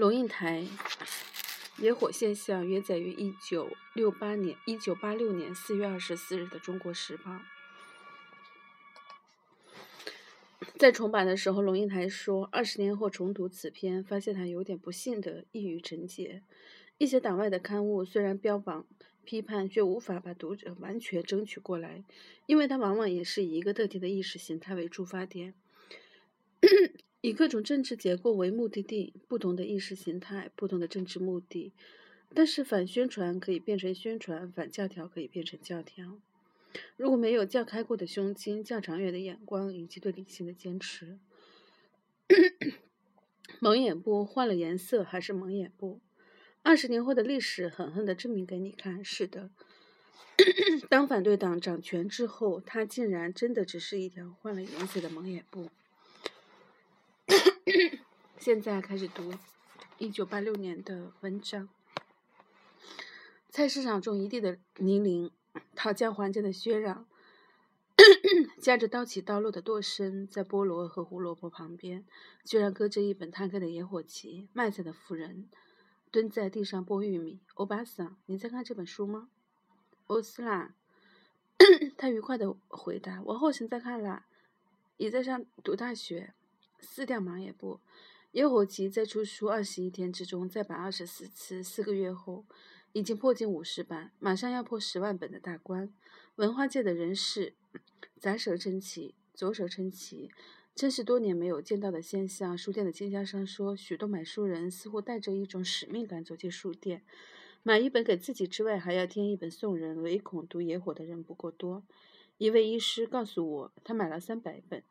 龙应台野火现象约载于一九六八年、一九八六年四月二十四日的《中国时报》。在重版的时候，龙应台说：“二十年后重读此篇，发现他有点不幸的一语成结。一些党外的刊物虽然标榜批判，却无法把读者完全争取过来，因为它往往也是以一个特定的意识形态为出发点。”以各种政治结构为目的地，不同的意识形态，不同的政治目的。但是反宣传可以变成宣传，反教条可以变成教条。如果没有较开阔的胸襟、较长远的眼光以及对理性的坚持，蒙眼布换了颜色还是蒙眼布。二十年后的历史狠狠地证明给你看：是的，当反对党掌权之后，它竟然真的只是一条换了颜色的蒙眼布。现在开始读一九八六年的文章。菜市场中一地的泥泞，讨价还价的喧嚷，夹着刀起刀落的剁声，在菠萝和胡萝卜旁边，居然搁着一本摊开的野火集。卖菜的妇人蹲在地上剥玉米。欧巴桑，你在看这本书吗？欧斯拉，他愉快的回答：“我后生在看啦，也在上读大学。”撕掉盲眼布，野火集在出书二十一天之中再版二十四次，四个月后已经破近五十版，马上要破十万本的大关。文化界的人士砸手称奇，左手称奇，真是多年没有见到的现象。书店的经销商说，许多买书人似乎带着一种使命感走进书店，买一本给自己之外，还要添一本送人，唯恐读野火的人不够多。一位医师告诉我，他买了三百本。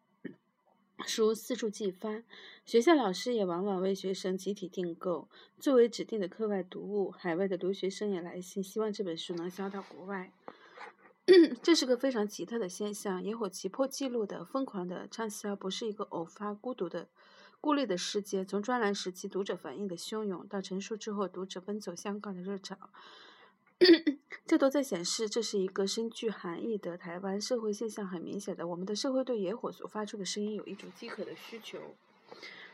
书四处寄发，学校老师也往往为学生集体订购，作为指定的课外读物。海外的留学生也来信，希望这本书能销到国外。这是个非常奇特的现象。野火急破纪录的、疯狂的畅销，不是一个偶发、孤独的、孤立的事件。从专栏时期读者反应的汹涌，到成书之后读者奔走相告的热潮。这都在显示，这是一个深具含义的台湾社会现象。很明显的，我们的社会对野火所发出的声音有一种饥渴的需求。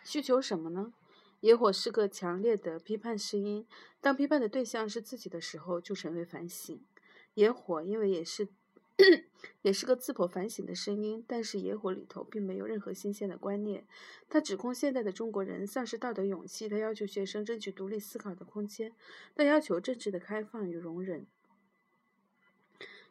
需求什么呢？野火是个强烈的批判声音。当批判的对象是自己的时候，就成为反省。野火因为也是。也是个自我反省的声音，但是野火里头并没有任何新鲜的观念。他指控现代的中国人丧失道德勇气，他要求学生争取独立思考的空间，他要求政治的开放与容忍。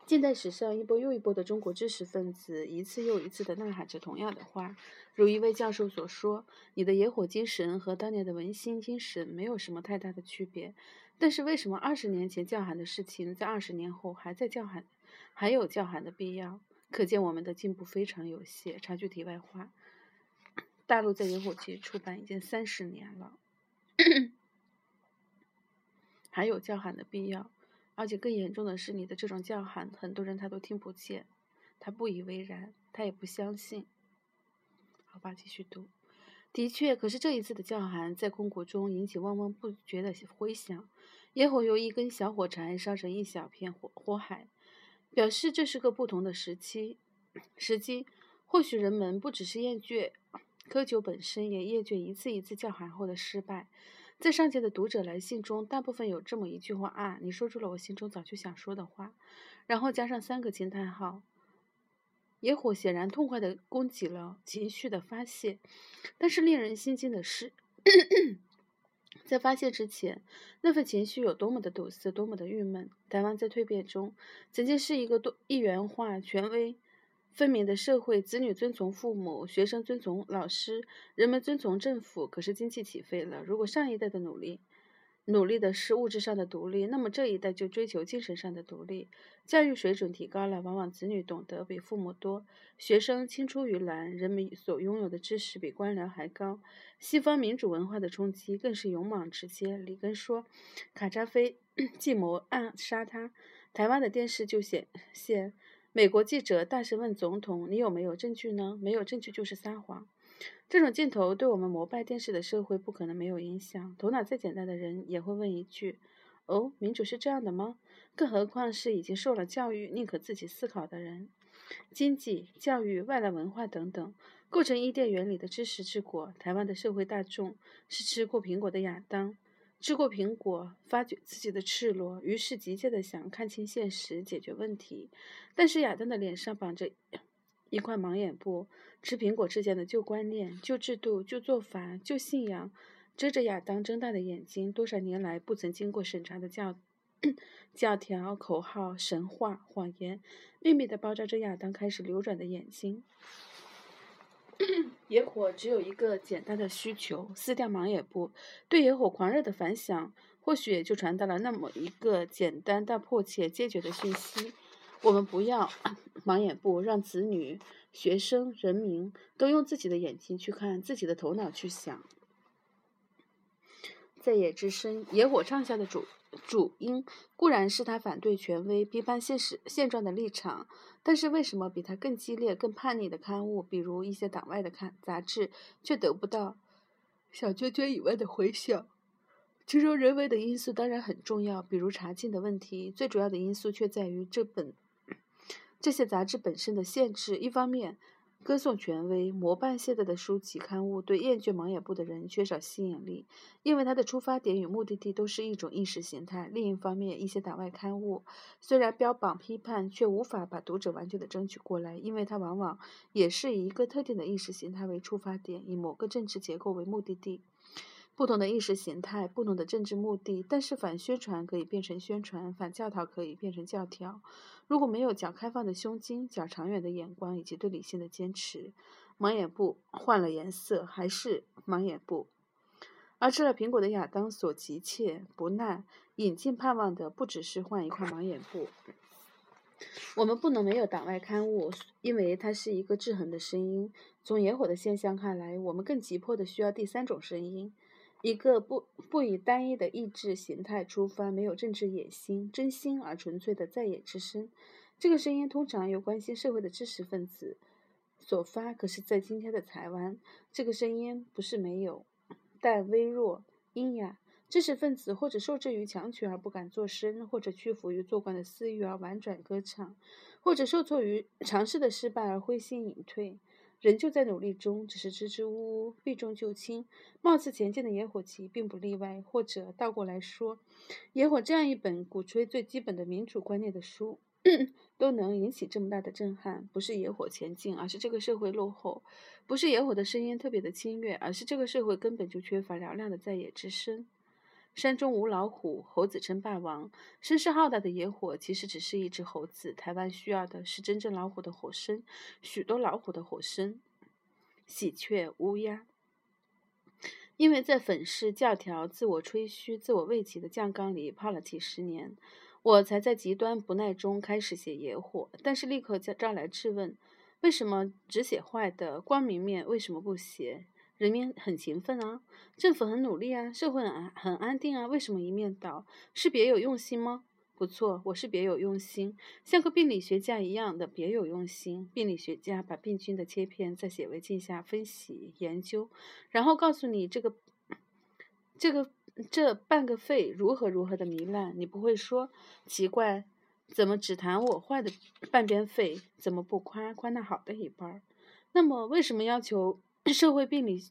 近代史上，一波又一波的中国知识分子一次又一次地呐喊着同样的话，如一位教授所说：“你的野火精神和当年的文心精神没有什么太大的区别。”但是为什么二十年前叫喊的事情，在二十年后还在叫喊？还有叫喊的必要，可见我们的进步非常有限。插句题外话，大陆在野火集出版已经三十年了，还有叫喊的必要，而且更严重的是，你的这种叫喊，很多人他都听不见，他不以为然，他也不相信。好吧，继续读。的确，可是这一次的叫喊在空谷中引起汪汪不绝的回响，野火由一根小火柴烧成一小片火火海。表示这是个不同的时期，时机。或许人们不只是厌倦喝酒本身，也厌倦一次一次叫喊后的失败。在上节的读者来信中，大部分有这么一句话啊，你说出了我心中早就想说的话，然后加上三个惊叹号。野火显然痛快地供给了情绪的发泄，但是令人心惊的是。在发泄之前，那份情绪有多么的堵塞，多么的郁闷。台湾在蜕变中，曾经是一个多一元化、权威分明的社会，子女遵从父母，学生遵从老师，人们遵从政府。可是经济起飞了，如果上一代的努力，努力的是物质上的独立，那么这一代就追求精神上的独立。教育水准提高了，往往子女懂得比父母多，学生青出于蓝，人们所拥有的知识比官僚还高。西方民主文化的冲击更是勇猛直接。里根说：“卡扎菲 计谋暗杀他。”台湾的电视就显现，美国记者大声问总统：“你有没有证据呢？”没有证据就是撒谎。这种镜头对我们膜拜电视的社会不可能没有影响。头脑再简单的人也会问一句：“哦，民主是这样的吗？”更何况是已经受了教育、宁可自己思考的人。经济、教育、外来文化等等，构成伊甸园里的知识之果。台湾的社会大众是吃过苹果的亚当，吃过苹果，发觉自己的赤裸，于是急切的想看清现实，解决问题。但是亚当的脸上绑着一块盲眼布，吃苹果之间的旧观念、旧制度、旧做法、旧信仰，遮着亚当睁大的眼睛。多少年来不曾经过审查的教。教条、口号、神话、谎言，秘密地包扎着亚当开始流转的眼睛。野火只有一个简单的需求：撕掉盲眼布。对野火狂热的反响，或许也就传达了那么一个简单但迫切、坚决的讯息：我们不要盲眼不，让子女、学生、人民都用自己的眼睛去看，自己的头脑去想。在野之声，野火唱下的主。主因固然是他反对权威、批判现实现状的立场，但是为什么比他更激烈、更叛逆的刊物，比如一些党外的刊杂志，却得不到小娟娟以外的回响？其中人为的因素当然很重要，比如查禁的问题，最主要的因素却在于这本这些杂志本身的限制。一方面，歌颂权威、膜拜现在的书籍刊物，对厌倦盲眼部的人缺少吸引力，因为它的出发点与目的地都是一种意识形态。另一方面，一些党外刊物虽然标榜批判，却无法把读者完全的争取过来，因为它往往也是以一个特定的意识形态为出发点，以某个政治结构为目的地。不同的意识形态，不同的政治目的，但是反宣传可以变成宣传，反教条可以变成教条。如果没有较开放的胸襟、较长远的眼光以及对理性的坚持，盲眼布换了颜色还是盲眼布。而吃了苹果的亚当所急切、不耐、引进盼望的，不只是换一块盲眼布。我们不能没有党外刊物，因为它是一个制衡的声音。从野火的现象看来，我们更急迫的需要第三种声音。一个不不以单一的意志形态出发，没有政治野心、真心而纯粹的在野之声。这个声音通常由关心社会的知识分子所发。可是，在今天的台湾，这个声音不是没有，但微弱、阴哑。知识分子或者受制于强权而不敢作声，或者屈服于做官的私欲而婉转歌唱，或者受挫于尝试的失败而灰心隐退。仍旧在努力中，只是支支吾吾，避重就轻，貌似前进的野火集并不例外。或者倒过来说，野火这样一本鼓吹最基本的民主观念的书，都能引起这么大的震撼，不是野火前进，而是这个社会落后；不是野火的声音特别的侵略，而是这个社会根本就缺乏嘹亮的在野之声。山中无老虎，猴子称霸王。声势浩大的野火其实只是一只猴子。台湾需要的是真正老虎的火身，许多老虎的火身。喜鹊、乌鸦，因为在粉饰、教条、自我吹嘘、自我慰藉的酱缸里泡了几十年，我才在极端不耐中开始写野火。但是立刻招来质问：为什么只写坏的？光明面为什么不写？人民很勤奋啊，政府很努力啊，社会很很安定啊，为什么一面倒？是别有用心吗？不错，我是别有用心，像个病理学家一样的别有用心。病理学家把病菌的切片在显微镜下分析研究，然后告诉你这个这个这半个肺如何如何的糜烂。你不会说奇怪，怎么只谈我坏的半边肺，怎么不夸夸那好的一半？那么为什么要求？社会病理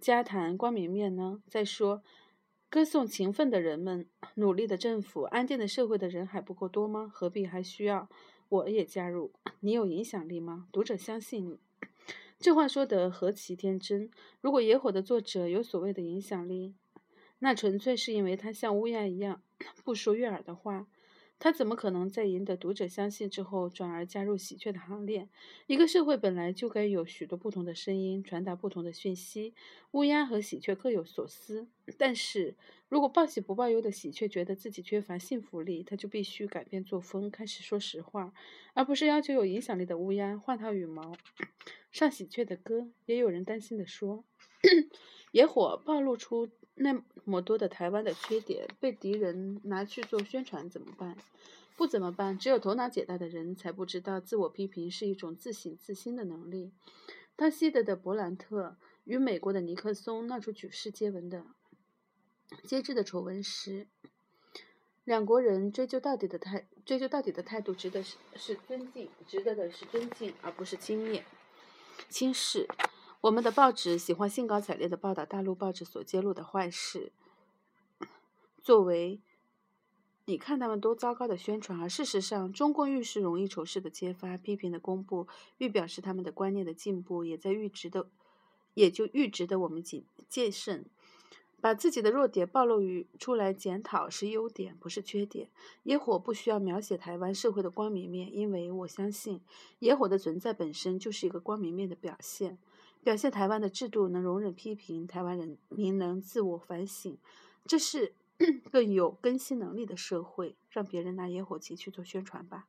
家谈光明面呢？再说，歌颂勤奋的人们、努力的政府、安定的社会的人还不够多吗？何必还需要我也加入？你有影响力吗？读者相信你。这话说得何其天真！如果《野火》的作者有所谓的影响力，那纯粹是因为他像乌鸦一样 不说悦耳的话。他怎么可能在赢得读者相信之后，转而加入喜鹊的行列？一个社会本来就该有许多不同的声音，传达不同的讯息。乌鸦和喜鹊各有所思，但是如果报喜不报忧的喜鹊觉得自己缺乏信服力，他就必须改变作风，开始说实话，而不是要求有影响力的乌鸦换套羽毛，上喜鹊的歌。也有人担心地说：“ 野火暴露出。”那么多的台湾的缺点被敌人拿去做宣传怎么办？不怎么办？只有头脑简单的人才不知道，自我批评是一种自省自心的能力。当西德的勃兰特与美国的尼克松闹出举世皆闻的、皆知的丑闻时，两国人追究到底的态追究到底的态度，值得是是尊敬，值得的是尊敬，而不是轻蔑、轻视。我们的报纸喜欢兴高采烈地报道大陆报纸所揭露的坏事，作为你看他们多糟糕的宣传。而事实上，中共愈是容易丑事的揭发、批评的公布，愈表示他们的观念的进步，也在愈值得，也就愈值得我们谨戒慎。把自己的弱点暴露于出来检讨是优点，不是缺点。野火不需要描写台湾社会的光明面，因为我相信野火的存在本身就是一个光明面的表现，表现台湾的制度能容忍批评，台湾人民能自我反省，这是 更有更新能力的社会。让别人拿野火旗去做宣传吧。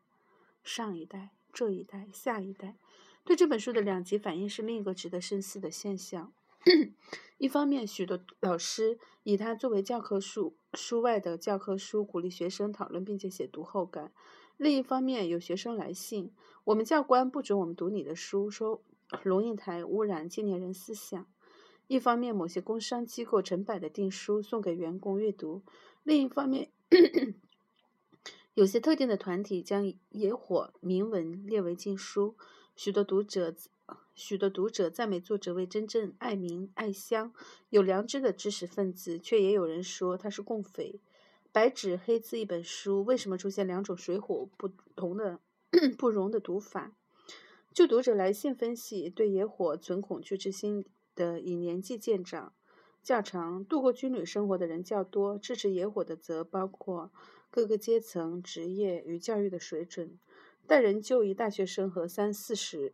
上一代、这一代、下一代，对这本书的两极反应是另一个值得深思的现象。一方面，许多老师以它作为教科书书外的教科书，鼓励学生讨论并且写读后感；另一方面，有学生来信，我们教官不准我们读你的书，说龙应台污染青年人思想。一方面，某些工商机构成百的订书送给员工阅读；另一方面，有些特定的团体将野火铭文列为禁书，许多读者。许多读者赞美作者为真正爱民爱乡、有良知的知识分子，却也有人说他是共匪。白纸黑字一本书，为什么出现两种水火不同的 不容的读法？就读者来信分析，对野火存恐惧之心的，以年纪渐长、较长、度过军旅生活的人较多；支持野火的，则包括各个阶层、职业与教育的水准，待人就以大学生和三四十。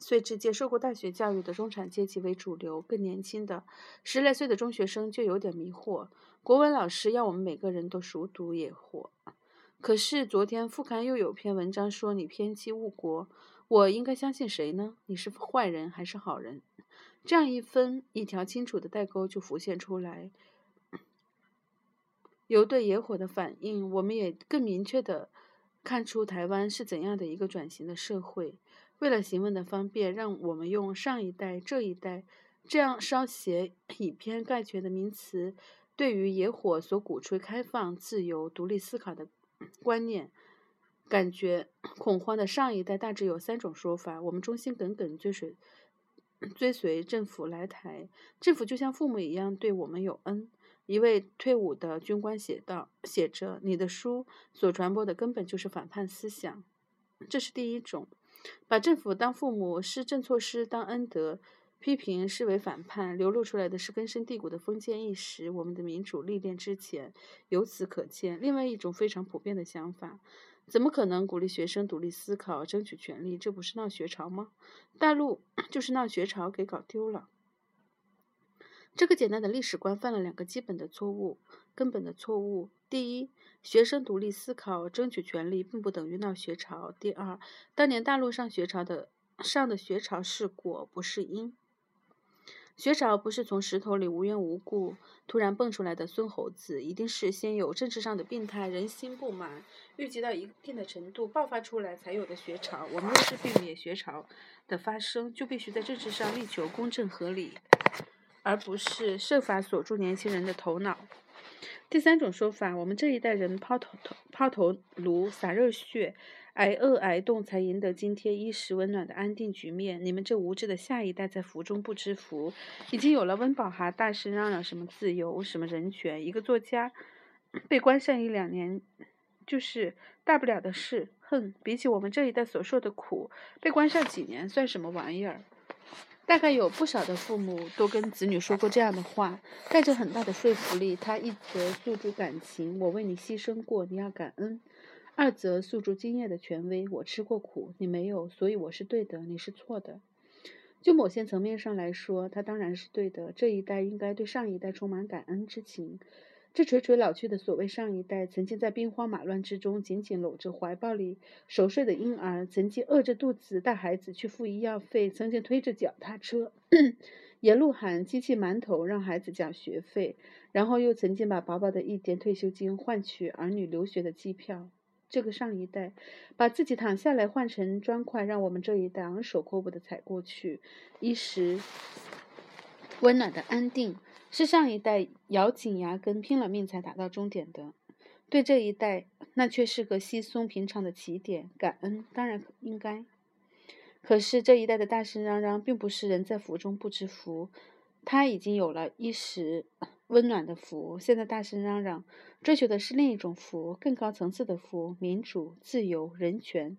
岁之接受过大学教育的中产阶级为主流，更年轻的十来岁的中学生就有点迷惑。国文老师要我们每个人都熟读野火，可是昨天副刊又有篇文章说你偏激误国，我应该相信谁呢？你是坏人还是好人？这样一分一条清楚的代沟就浮现出来。由对野火的反应，我们也更明确的看出台湾是怎样的一个转型的社会。为了行文的方便，让我们用上一代、这一代这样稍写以偏概全的名词，对于野火所鼓吹开放、自由、独立思考的观念，感觉 恐慌的上一代大致有三种说法。我们忠心耿耿追随追随政府来台，政府就像父母一样对我们有恩。一位退伍的军官写道：“写着你的书所传播的根本就是反叛思想。”这是第一种。把政府当父母，施政措施当恩德，批评视为反叛，流露出来的是根深蒂固的封建意识。我们的民主历练之前，由此可见。另外一种非常普遍的想法，怎么可能鼓励学生独立思考、争取权利？这不是闹学潮吗？大陆 就是闹学潮给搞丢了。这个简单的历史观犯了两个基本的错误，根本的错误。第一，学生独立思考、争取权利，并不等于闹学潮。第二，当年大陆上学潮的上的学潮是果，不是因。学潮不是从石头里无缘无故突然蹦出来的孙猴子，一定是先有政治上的病态、人心不满，预计到一定的程度爆发出来才有的学潮。我们若是避免学潮的发生，就必须在政治上力求公正合理，而不是设法锁住年轻人的头脑。第三种说法，我们这一代人抛头头抛头颅洒热血，挨饿挨冻，才赢得今天衣食温暖的安定局面。你们这无知的下一代在福中不知福，已经有了温饱还大声嚷嚷什么自由、什么人权。一个作家被关上一两年，就是大不了的事。哼，比起我们这一代所受的苦，被关上几年算什么玩意儿？大概有不少的父母都跟子女说过这样的话，带着很大的说服力。他一则诉诸感情，我为你牺牲过，你要感恩；二则诉诸经验的权威，我吃过苦，你没有，所以我是对的，你是错的。就某些层面上来说，他当然是对的。这一代应该对上一代充满感恩之情。这垂垂老去的所谓上一代，曾经在兵荒马乱之中紧紧搂着怀抱里熟睡的婴儿，曾经饿着肚子带孩子去付医药费，曾经推着脚踏车沿路喊机器馒头让孩子缴学费，然后又曾经把薄薄的一点退休金换取儿女留学的机票。这个上一代把自己躺下来换成砖块，让我们这一代昂首阔步的踩过去，一时温暖的安定。是上一代咬紧牙根拼了命才达到终点的。对这一代，那却是个稀松平常的起点。感恩当然应该，可是这一代的大声嚷嚷，并不是人在福中不知福，他已经有了一时温暖的福，现在大声嚷嚷，追求的是另一种福，更高层次的福——民主、自由、人权。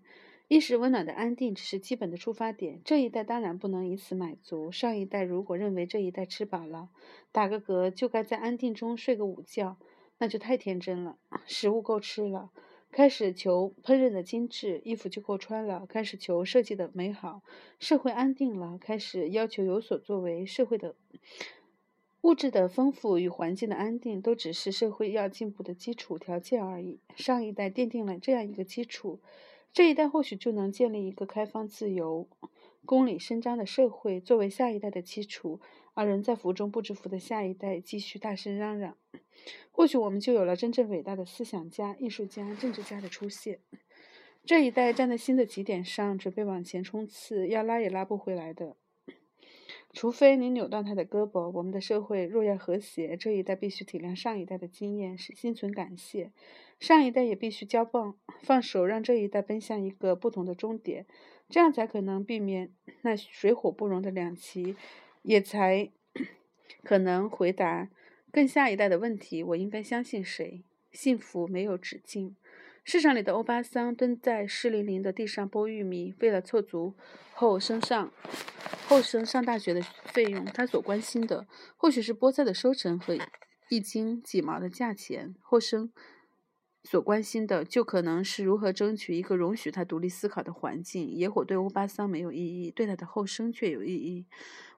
一时温暖的安定只是基本的出发点，这一代当然不能以此满足。上一代如果认为这一代吃饱了，打个嗝就该在安定中睡个午觉，那就太天真了。食物够吃了，开始求烹饪的精致；衣服就够穿了，开始求设计的美好；社会安定了，开始要求有所作为。社会的物质的丰富与环境的安定，都只是社会要进步的基础条件而已。上一代奠定了这样一个基础。这一代或许就能建立一个开放、自由、公理伸张的社会，作为下一代的基础。而人在福中不知福的下一代继续大声嚷嚷，或许我们就有了真正伟大的思想家、艺术家、政治家的出现。这一代站在新的起点上，准备往前冲刺，要拉也拉不回来的。除非你扭断他的胳膊，我们的社会若要和谐，这一代必须体谅上一代的经验，是心存感谢。上一代也必须交棒，放手，让这一代奔向一个不同的终点，这样才可能避免那水火不容的两极，也才 可能回答更下一代的问题：我应该相信谁？幸福没有止境。市场里的欧巴桑蹲在湿淋淋的地上剥玉米，为了凑足后生上后生上大学的费用，他所关心的或许是菠菜的收成和一斤几毛的价钱；后生所关心的就可能是如何争取一个容许他独立思考的环境。野火对欧巴桑没有意义，对他的后生却有意义。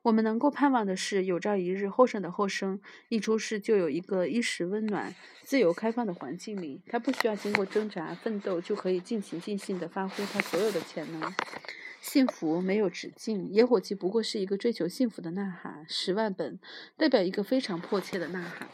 我们能够盼望的是，有朝一日，后生的后生一出世就有一个衣食温暖、自由开放的环境里，他不需要经过挣扎奋斗，就可以尽情尽兴地发挥他所有的潜能。幸福没有止境，野火机不过是一个追求幸福的呐喊。十万本代表一个非常迫切的呐喊。